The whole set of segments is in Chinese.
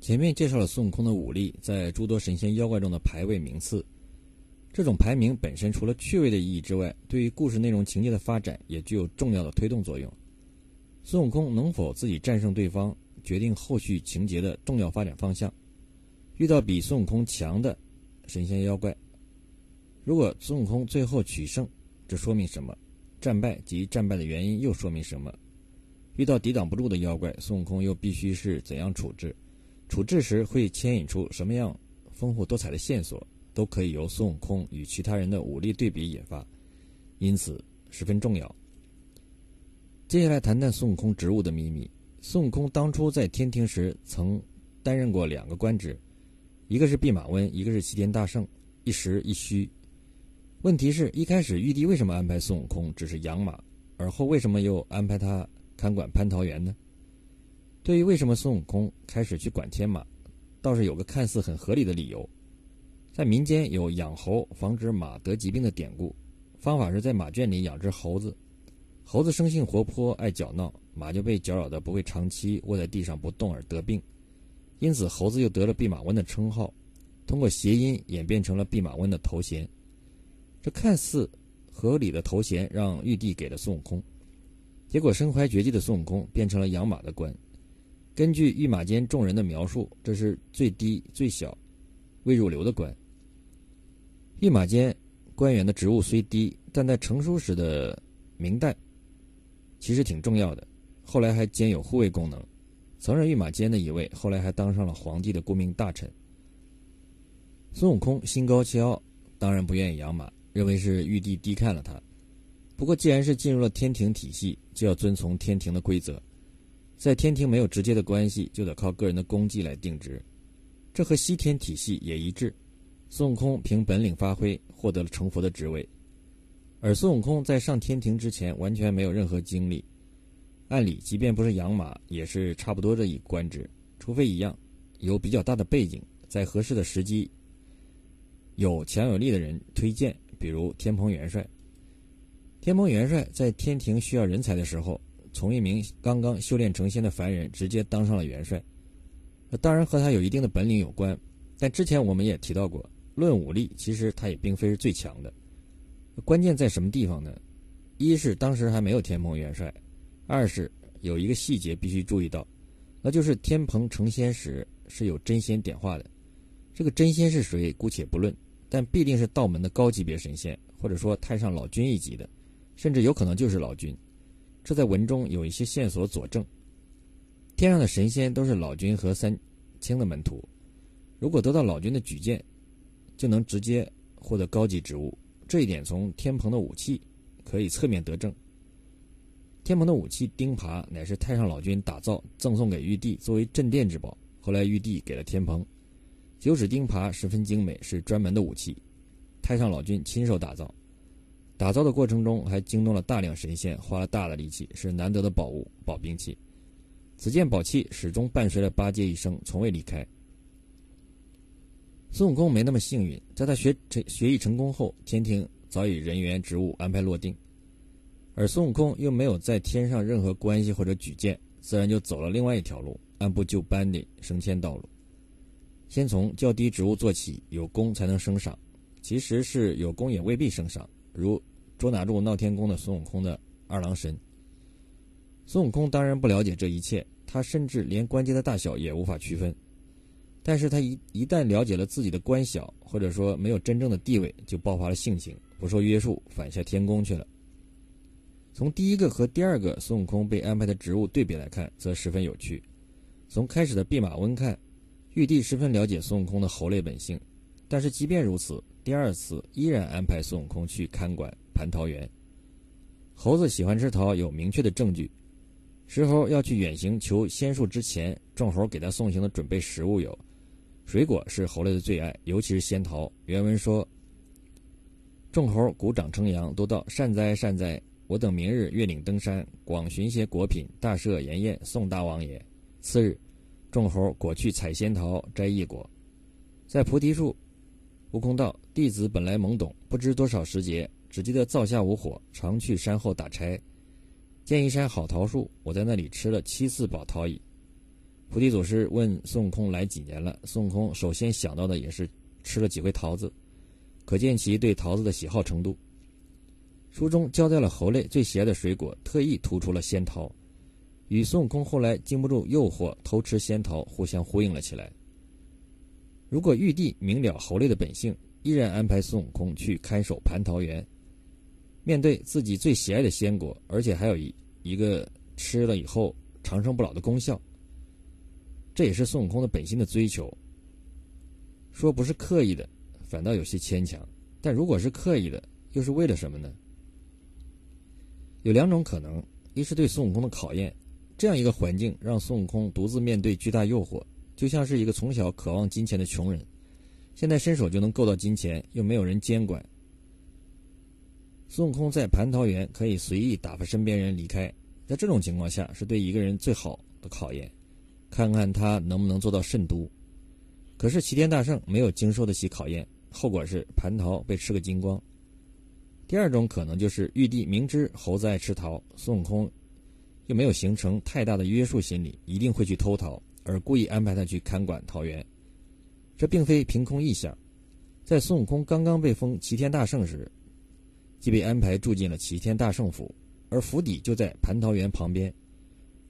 前面介绍了孙悟空的武力在诸多神仙妖怪中的排位名次，这种排名本身除了趣味的意义之外，对于故事内容情节的发展也具有重要的推动作用。孙悟空能否自己战胜对方，决定后续情节的重要发展方向。遇到比孙悟空强的神仙妖怪，如果孙悟空最后取胜，这说明什么？战败及战败的原因又说明什么？遇到抵挡不住的妖怪，孙悟空又必须是怎样处置？处置时会牵引出什么样丰富多彩的线索，都可以由孙悟空与其他人的武力对比引发，因此十分重要。接下来谈谈孙悟空职务的秘密。孙悟空当初在天庭时曾担任过两个官职，一个是弼马温，一个是齐天大圣，一实一虚。问题是一开始玉帝为什么安排孙悟空只是养马，而后为什么又安排他看管蟠桃园呢？对于为什么孙悟空开始去管天马，倒是有个看似很合理的理由。在民间有养猴防止马得疾病的典故，方法是在马圈里养只猴子，猴子生性活泼爱搅闹，马就被搅扰的不会长期卧在地上不动而得病，因此猴子又得了弼马温的称号，通过谐音演变成了弼马温的头衔。这看似合理的头衔让玉帝给了孙悟空，结果身怀绝技的孙悟空变成了养马的官。根据御马监众人的描述，这是最低、最小、未入流的官。御马监官员的职务虽低，但在成书时的明代，其实挺重要的。后来还兼有护卫功能。曾任御马监的一位，后来还当上了皇帝的顾命大臣。孙悟空心高气傲，当然不愿意养马，认为是玉帝低看了他。不过，既然是进入了天庭体系，就要遵从天庭的规则。在天庭没有直接的关系，就得靠个人的功绩来定职，这和西天体系也一致。孙悟空凭本领发挥，获得了成佛的职位，而孙悟空在上天庭之前完全没有任何经历。按理，即便不是养马，也是差不多这一官职，除非一样，有比较大的背景，在合适的时机，有强有力的人推荐，比如天蓬元帅。天蓬元帅在天庭需要人才的时候。从一名刚刚修炼成仙的凡人直接当上了元帅，那当然和他有一定的本领有关。但之前我们也提到过，论武力，其实他也并非是最强的。关键在什么地方呢？一是当时还没有天蓬元帅，二是有一个细节必须注意到，那就是天蓬成仙时是有真仙点化的。这个真仙是谁，姑且不论，但必定是道门的高级别神仙，或者说太上老君一级的，甚至有可能就是老君。这在文中有一些线索佐证，天上的神仙都是老君和三清的门徒，如果得到老君的举荐，就能直接获得高级职务。这一点从天蓬的武器可以侧面得证。天蓬的武器钉耙乃是太上老君打造赠送给玉帝作为镇店之宝，后来玉帝给了天蓬。九齿钉耙十分精美，是专门的武器，太上老君亲手打造。打造的过程中还惊动了大量神仙，花了大的力气，是难得的宝物宝兵器。此件宝器始终伴随了八戒一生，从未离开。孙悟空没那么幸运，在他学成学艺成功后，天庭早已人员职务安排落定，而孙悟空又没有在天上任何关系或者举荐，自然就走了另外一条路，按部就班的升迁道路。先从较低职务做起，有功才能升赏，其实是有功也未必升赏，如。捉拿住闹天宫的孙悟空的二郎神，孙悟空当然不了解这一切，他甚至连关节的大小也无法区分。但是他一一旦了解了自己的官小，或者说没有真正的地位，就爆发了性情，不受约束，反下天宫去了。从第一个和第二个孙悟空被安排的职务对比来看，则十分有趣。从开始的弼马温看，玉帝十分了解孙悟空的猴类本性，但是即便如此，第二次依然安排孙悟空去看管。蟠桃园，猴子喜欢吃桃，有明确的证据。石猴要去远行求仙术之前，众猴给他送行的准备食物有：水果是猴类的最爱，尤其是仙桃。原文说：“众猴鼓掌称扬，都道善哉善哉！我等明日越岭登山，广寻些果品，大设筵宴送大王爷。”次日，众猴果去采仙桃，摘异果，在菩提树，悟空道：“弟子本来懵懂，不知多少时节。”只记得灶下无火，常去山后打柴，见一山好桃树，我在那里吃了七次宝桃矣。菩提祖师问孙悟空来几年了，孙悟空首先想到的也是吃了几回桃子，可见其对桃子的喜好程度。书中交代了猴类最喜爱的水果，特意突出了仙桃，与孙悟空后来经不住诱惑偷吃仙桃互相呼应了起来。如果玉帝明了猴类的本性，依然安排孙悟空去看守蟠桃园，面对自己最喜爱的仙果，而且还有一一个吃了以后长生不老的功效。这也是孙悟空的本心的追求。说不是刻意的，反倒有些牵强。但如果是刻意的，又是为了什么呢？有两种可能：一是对孙悟空的考验，这样一个环境让孙悟空独自面对巨大诱惑，就像是一个从小渴望金钱的穷人，现在伸手就能够到金钱，又没有人监管。孙悟空在蟠桃园可以随意打发身边人离开，在这种情况下，是对一个人最好的考验。看看他能不能做到慎独。可是齐天大圣没有经受得起考验，后果是蟠桃被吃个精光。第二种可能就是玉帝明知猴子爱吃桃，孙悟空又没有形成太大的约束心理，一定会去偷桃，而故意安排他去看管桃园。这并非凭空臆想，在孙悟空刚刚被封齐天大圣时，即被安排住进了齐天大圣府，而府邸就在蟠桃园旁边，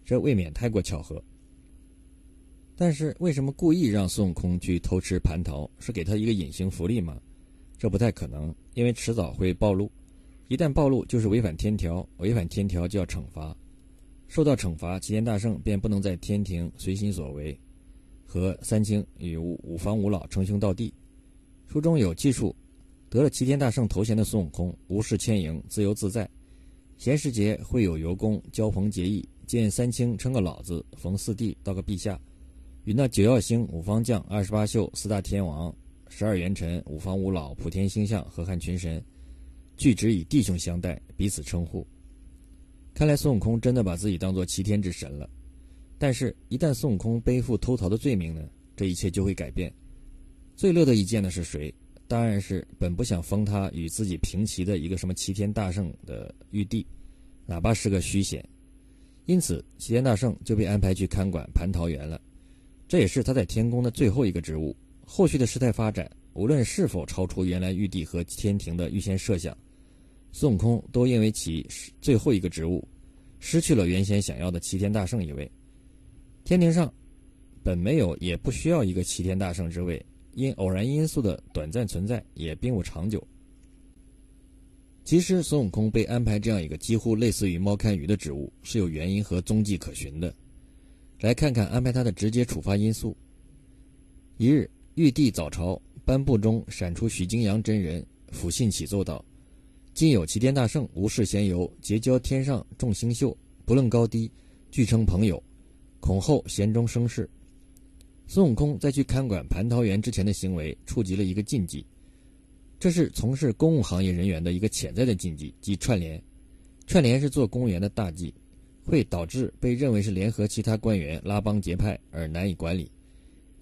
这未免太过巧合。但是为什么故意让孙悟空去偷吃蟠桃？是给他一个隐形福利吗？这不太可能，因为迟早会暴露。一旦暴露，就是违反天条，违反天条就要惩罚。受到惩罚，齐天大圣便不能在天庭随心所为，和三清与五五方五老称兄道弟。书中有记述，得了齐天大圣头衔的孙悟空，无事牵营，自由自在。闲时节会有游宫，交朋结义，见三清称个老子，逢四弟道个陛下。与那九曜星、五方将、二十八宿、四大天王、十二元辰、五方五老、普天星象、河汉群神，俱只以弟兄相待，彼此称呼。看来孙悟空真的把自己当做齐天之神了。但是，一旦孙悟空背负偷桃的罪名呢？这一切就会改变。最乐得一见的是谁？当然是本不想封他与自己平齐的一个什么齐天大圣的玉帝，哪怕是个虚衔。因此，齐天大圣就被安排去看管蟠桃园了。这也是他在天宫的最后一个职务。后续的事态发展，无论是否超出原来玉帝和天庭的预先设想，孙悟空都因为其最后一个职务，失去了原先想要的齐天大圣一位。天庭上本没有，也不需要一个齐天大圣之位，因偶然因素的短暂存在，也并不长久。其实，孙悟空被安排这样一个几乎类似于猫看鱼的职务，是有原因和踪迹可循的。来看看安排他的直接触发因素。一日，玉帝早朝，颁布中闪出许金阳真人，抚信启奏道：“今有齐天大圣无事闲游，结交天上众星宿，不论高低，俱称朋友，恐后闲中生事。”孙悟空在去看管蟠桃园之前的行为，触及了一个禁忌，这是从事公务行业人员的一个潜在的禁忌，即串联。串联是做公务员的大忌。会导致被认为是联合其他官员拉帮结派而难以管理，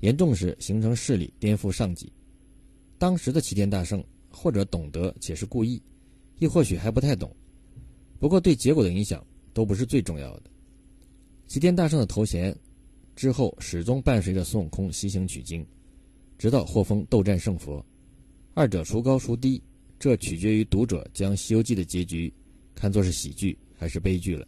严重时形成势力颠覆上级。当时的齐天大圣或者懂得且是故意，亦或许还不太懂。不过对结果的影响都不是最重要的。齐天大圣的头衔之后始终伴随着孙悟空西行取经，直到霍峰斗战胜佛。二者孰高孰低，这取决于读者将《西游记》的结局看作是喜剧还是悲剧了。